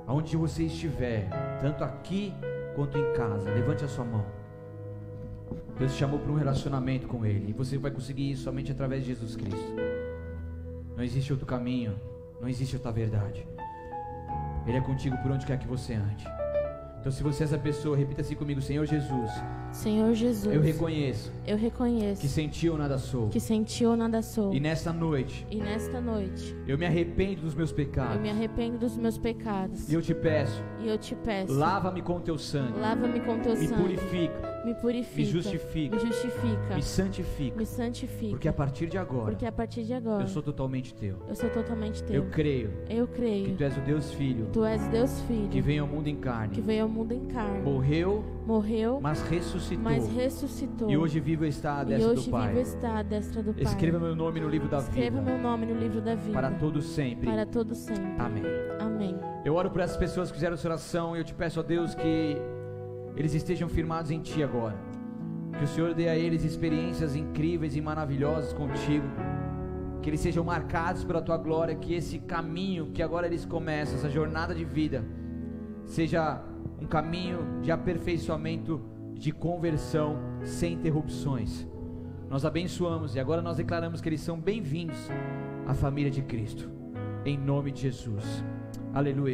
Aonde você estiver, tanto aqui quanto em casa, levante a sua mão. Deus te chamou para um relacionamento com Ele. E você vai conseguir isso somente através de Jesus Cristo. Não existe outro caminho. Não existe outra verdade. Ele é contigo por onde quer que você ande. Então, se você é essa pessoa, repita assim comigo: Senhor Jesus. Senhor Jesus. Eu reconheço. Eu reconheço. Que sentiu nada sou. Que sentiu nada sou. E nesta noite. E nesta noite. Eu me arrependo dos meus pecados. Eu me arrependo dos meus pecados. E eu te peço. E eu te peço. Lava-me com teu sangue. Lava-me com teu me sangue. Purifica. Me purifica. Me justifica. Me justifica. Me santifica. Me santifica. Porque a partir de agora. Porque a partir de agora. Eu sou totalmente teu. Eu sou totalmente teu. Eu creio. Eu creio. Que tu és o Deus Filho. Tu és Deus Filho. Que veio ao mundo em carne. Que veio ao mundo em carne. Morreu. Morreu. Mas ressuscitou. Mas ressuscitou. E hoje vivo está à destra e do Pai. Está à destra do Pai. Escreva meu nome no livro da Escreva vida. meu nome no livro da vida. Para todo sempre. Para todo sempre. Amém. Amém. Eu oro por essas pessoas que fizeram essa oração e eu te peço a Deus que eles estejam firmados em ti agora. Que o Senhor dê a eles experiências incríveis e maravilhosas contigo. Que eles sejam marcados pela tua glória, que esse caminho que agora eles começam, essa jornada de vida, seja um caminho de aperfeiçoamento, de conversão sem interrupções. Nós abençoamos e agora nós declaramos que eles são bem-vindos à família de Cristo. Em nome de Jesus. Aleluia.